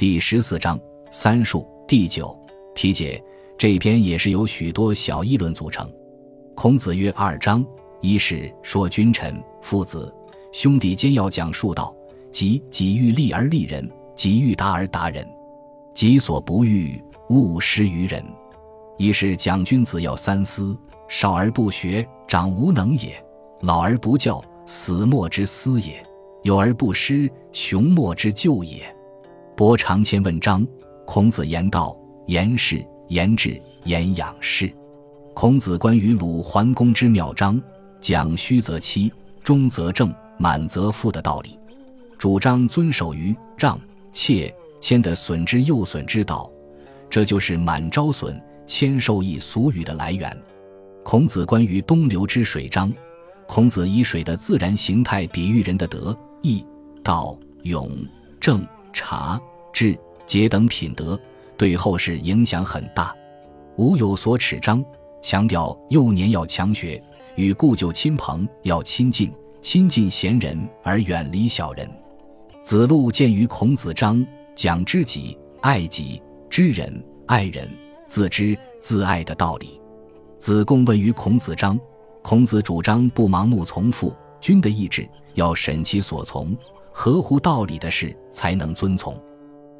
第十四章三术第九题解。这篇也是由许多小议论组成。孔子曰：“二章，一是说君臣、父子、兄弟间要讲述道，即己欲立而立人，己欲达而达人，己所不欲，勿施于人。一是讲君子要三思：少而不学，长无能也；老而不教，死莫之思也；有而不施，雄莫之救也。”伯长千问章，孔子言道：“言事。”言志言养士，孔子关于鲁桓公之妙章，讲虚则欺，中则正，满则富的道理，主张遵守于让、切、谦的损之又损之道，这就是满招损，谦受益俗语的来源。孔子关于东流之水章，孔子以水的自然形态比喻人的德、义、道、勇、正、察、智、节等品德。对后世影响很大。吾有所耻章，强调幼年要强学，与故旧亲朋要亲近，亲近贤人而远离小人。子路见于孔子章，讲知己、爱己、知人、爱人、自知、自爱的道理。子贡问于孔子章，孔子主张不盲目从父君的意志，要审其所从，合乎道理的事才能遵从。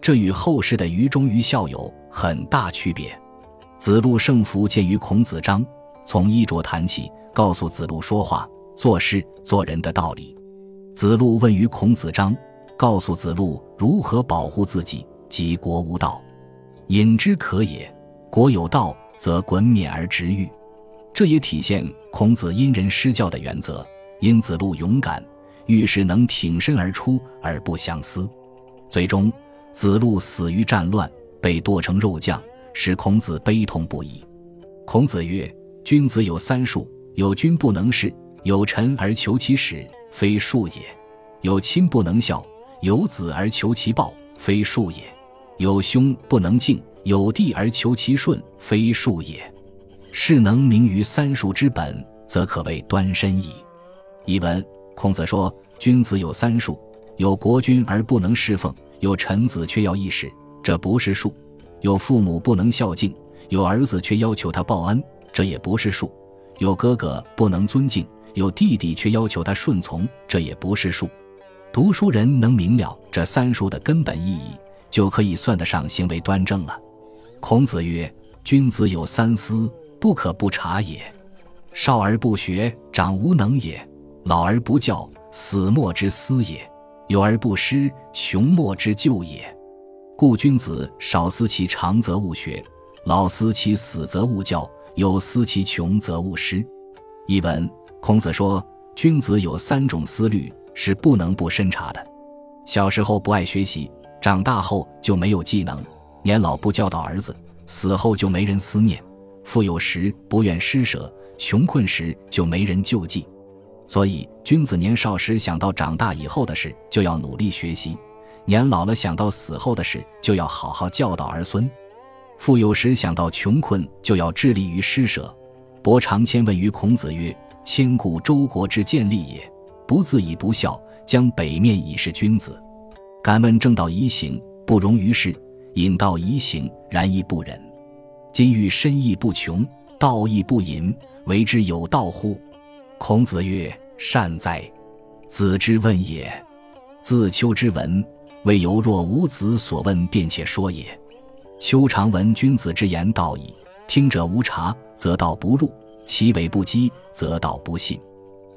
这与后世的愚忠于孝有很大区别。子路胜服见于孔子章，从衣着谈起，告诉子路说话、做事、做人的道理。子路问于孔子章，告诉子路如何保护自己，即国无道，隐之可也；国有道，则滚冕而直欲。这也体现孔子因人施教的原则。因子路勇敢，遇事能挺身而出而不相思，最终。子路死于战乱，被剁成肉酱，使孔子悲痛不已。孔子曰：“君子有三术：有君不能事，有臣而求其始，非术也；有亲不能孝，有子而求其报，非术也；有兄不能敬，有弟而求其顺，非术也。是能明于三术之本，则可谓端身矣。”译文：孔子说，君子有三术：有国君而不能侍奉。有臣子却要义使，这不是术；有父母不能孝敬，有儿子却要求他报恩，这也不是术；有哥哥不能尊敬，有弟弟却要求他顺从，这也不是术。读书人能明了这三术的根本意义，就可以算得上行为端正了。孔子曰：“君子有三思，不可不察也。少而不学，长无能也；老而不教，死莫之思也。”有而不失，雄莫之救也。故君子少思其长则勿学，老思其死则勿教，有思其穷则勿施。译文：孔子说，君子有三种思虑是不能不深察的：小时候不爱学习，长大后就没有技能；年老不教导儿子，死后就没人思念；富有时不愿施舍，穷困时就没人救济。所以，君子年少时想到长大以后的事，就要努力学习；年老了想到死后的事，就要好好教导儿孙；富有时想到穷困，就要致力于施舍。伯长千问于孔子曰：“千古周国之建立也，不自以不孝，将北面以是君子。敢问正道宜行，不容于世；隐道宜行，然亦不忍。今欲深义不穷，道义不隐，为之有道乎？”孔子曰：“善哉！子之问也。自丘之闻，未犹若吾子所问，便且说也。丘常闻君子之言道矣，听者无察，则道不入；其尾不击，则道不信。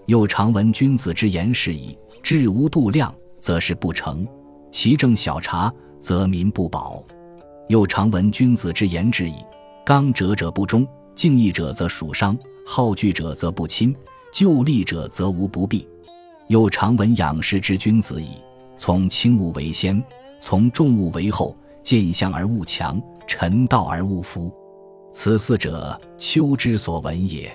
又常闻君子之言是矣，志无度量，则事不成；其政小察，则民不保。又常闻君子之言至矣，刚者者不忠，敬义者则属伤，好惧者则不亲。”就利者则无不避，又常闻养士之君子矣。从轻物为先，从重物为后。见相而勿强，臣道而勿服。此四者，丘之所闻也。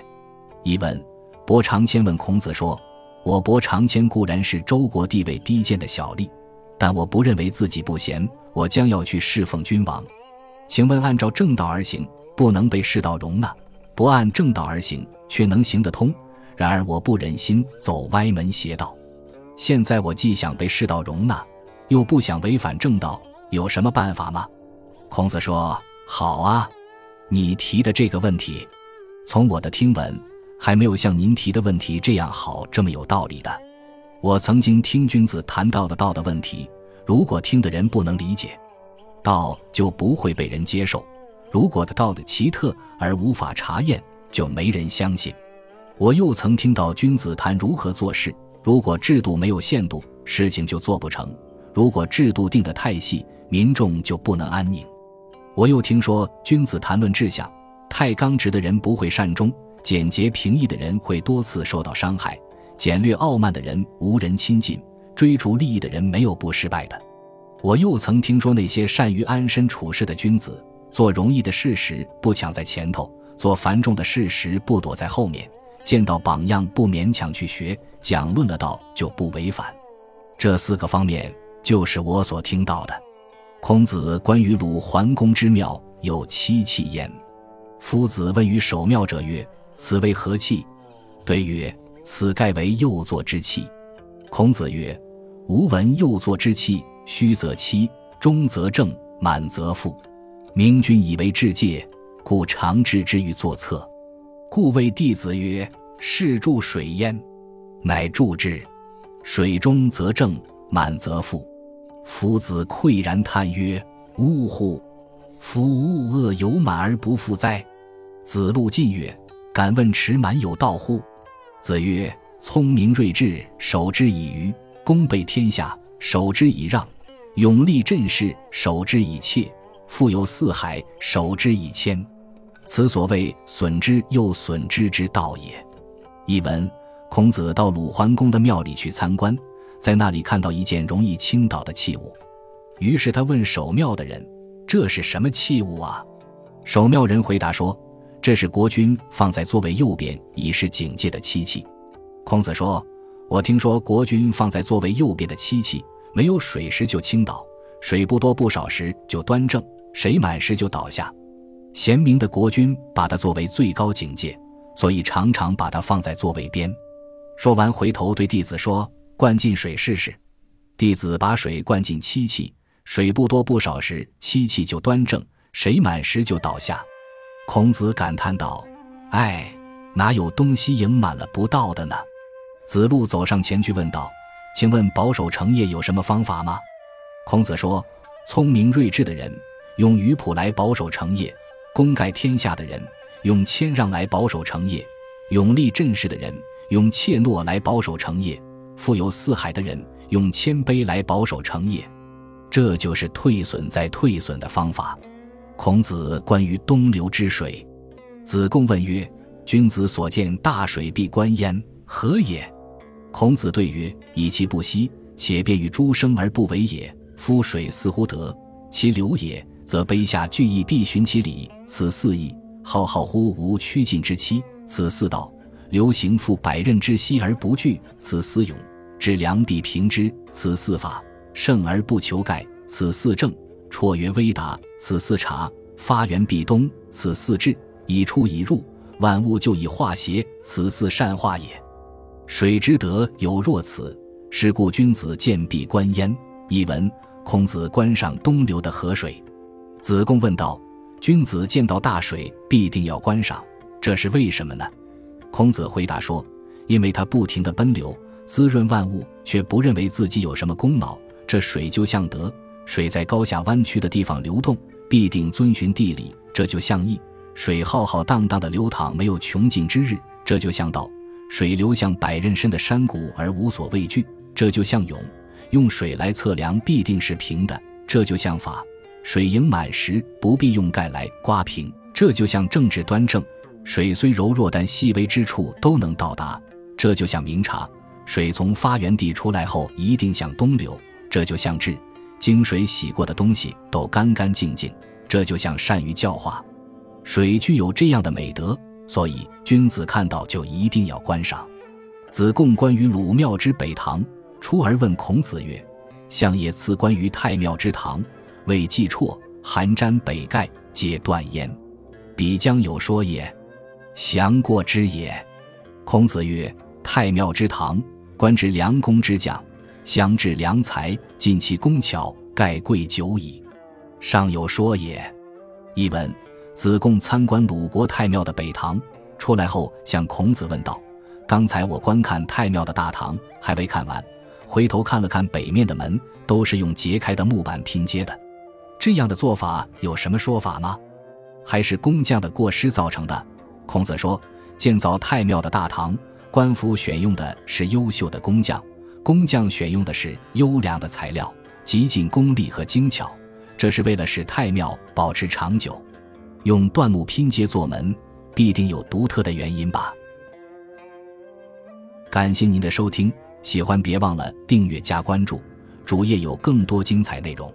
一问：伯长谦问孔子说：“我伯长谦固然是周国地位低贱的小吏，但我不认为自己不贤，我将要去侍奉君王。请问，按照正道而行，不能被世道容纳；不按正道而行，却能行得通。”然而我不忍心走歪门邪道，现在我既想被世道容纳，又不想违反正道，有什么办法吗？”孔子说：“好啊，你提的这个问题，从我的听闻，还没有像您提的问题这样好，这么有道理的。我曾经听君子谈到的道的问题，如果听的人不能理解，道就不会被人接受；如果的道的奇特而无法查验，就没人相信。我又曾听到君子谈如何做事，如果制度没有限度，事情就做不成；如果制度定得太细，民众就不能安宁。”我又听说，君子谈论志向，太刚直的人不会善终；简洁平易的人会多次受到伤害；简略傲慢的人无人亲近；追逐利益的人没有不失败的。我又曾听说，那些善于安身处世的君子，做容易的事时不抢在前头，做繁重的事时不躲在后面，见到榜样不勉强去学，讲论了道就不违反。这四个方面，就是我所听到的。孔子关于鲁桓公之庙有七器焉。夫子问于守庙者曰：“此为何器？”对曰：“此盖为右座之器。”孔子曰：“吾闻右座之器，虚则欺，中则正，满则复。明君以为至戒，故常置之于左侧。故谓弟子曰：‘是注水焉。’乃注之，水中则正，满则覆。”夫子喟然叹曰：“呜呼！夫物恶有满而不复哉？”子路进曰：“敢问持满有道乎？”子曰：“聪明睿智，守之以愚；功备天下，守之以让；勇力振势，守之以怯；富有四海，守之以谦。此所谓损之又损之之道也。”译文：孔子到鲁桓公的庙里去参观。在那里看到一件容易倾倒的器物，于是他问守庙的人：“这是什么器物啊？”守庙人回答说：“这是国君放在座位右边以示警戒的漆器。”孔子说：“我听说国君放在座位右边的漆器，没有水时就倾倒，水不多不少时就端正，水满时就倒下。贤明的国君把它作为最高警戒，所以常常把它放在座位边。”说完，回头对弟子说。灌进水试试。弟子把水灌进漆器，水不多不少时，漆器就端正；水满时就倒下。孔子感叹道：“哎，哪有东西盈满了不倒的呢？”子路走上前去问道：“请问保守成业有什么方法吗？”孔子说：“聪明睿智的人用鱼朴来保守成业；功盖天下的人用谦让来保守成业；勇立阵势的人用怯懦来保守成业。”富有四海的人用谦卑来保守成业，这就是退损再退损的方法。孔子关于东流之水，子贡问曰：“君子所见大水必观焉，何也？”孔子对曰：“以其不息，且便于诸生而不为也。夫水似乎得，其流也，则卑下巨义必循其理，此四义。浩浩乎无趋近之期，此四道。流行复百仞之溪而不惧，此四勇。”知良必平之，此四法；胜而不求盖，此四正；绰约微达，此四察；发源必东，此四志；以出以入，万物就以化邪，此四善化也。水之德有若此，是故君子见必观焉。译文：孔子观赏东流的河水。子贡问道：“君子见到大水必定要观赏，这是为什么呢？”孔子回答说：“因为它不停地奔流。”滋润万物，却不认为自己有什么功劳。这水就像德，水在高下弯曲的地方流动，必定遵循地理，这就像义。水浩浩荡荡的流淌，没有穷尽之日，这就像道。水流向百仞深的山谷而无所畏惧，这就像勇。用水来测量，必定是平的，这就像法。水盈满时，不必用盖来刮平，这就像政治端正。水虽柔弱，但细微之处都能到达，这就像明察。水从发源地出来后，一定向东流，这就像治；经水洗过的东西都干干净净，这就像善于教化。水具有这样的美德，所以君子看到就一定要观赏。子贡关于鲁庙之北堂，出而问孔子曰：“相也赐关于太庙之堂，谓季绰、韩瞻北盖，皆断焉。彼将有说也，详过之也。”孔子曰：“太庙之堂。”官至良工之将，相治良才，尽其工巧，盖贵久矣。尚有说也。译文：子贡参观鲁国太庙的北堂，出来后向孔子问道：“刚才我观看太庙的大堂，还未看完，回头看了看北面的门，都是用截开的木板拼接的。这样的做法有什么说法吗？还是工匠的过失造成的？”孔子说：“建造太庙的大堂，官府选用的是优秀的工匠，工匠选用的是优良的材料，极尽功力和精巧。”这是为了使太庙保持长久，用椴木拼接做门，必定有独特的原因吧。感谢您的收听，喜欢别忘了订阅加关注，主页有更多精彩内容。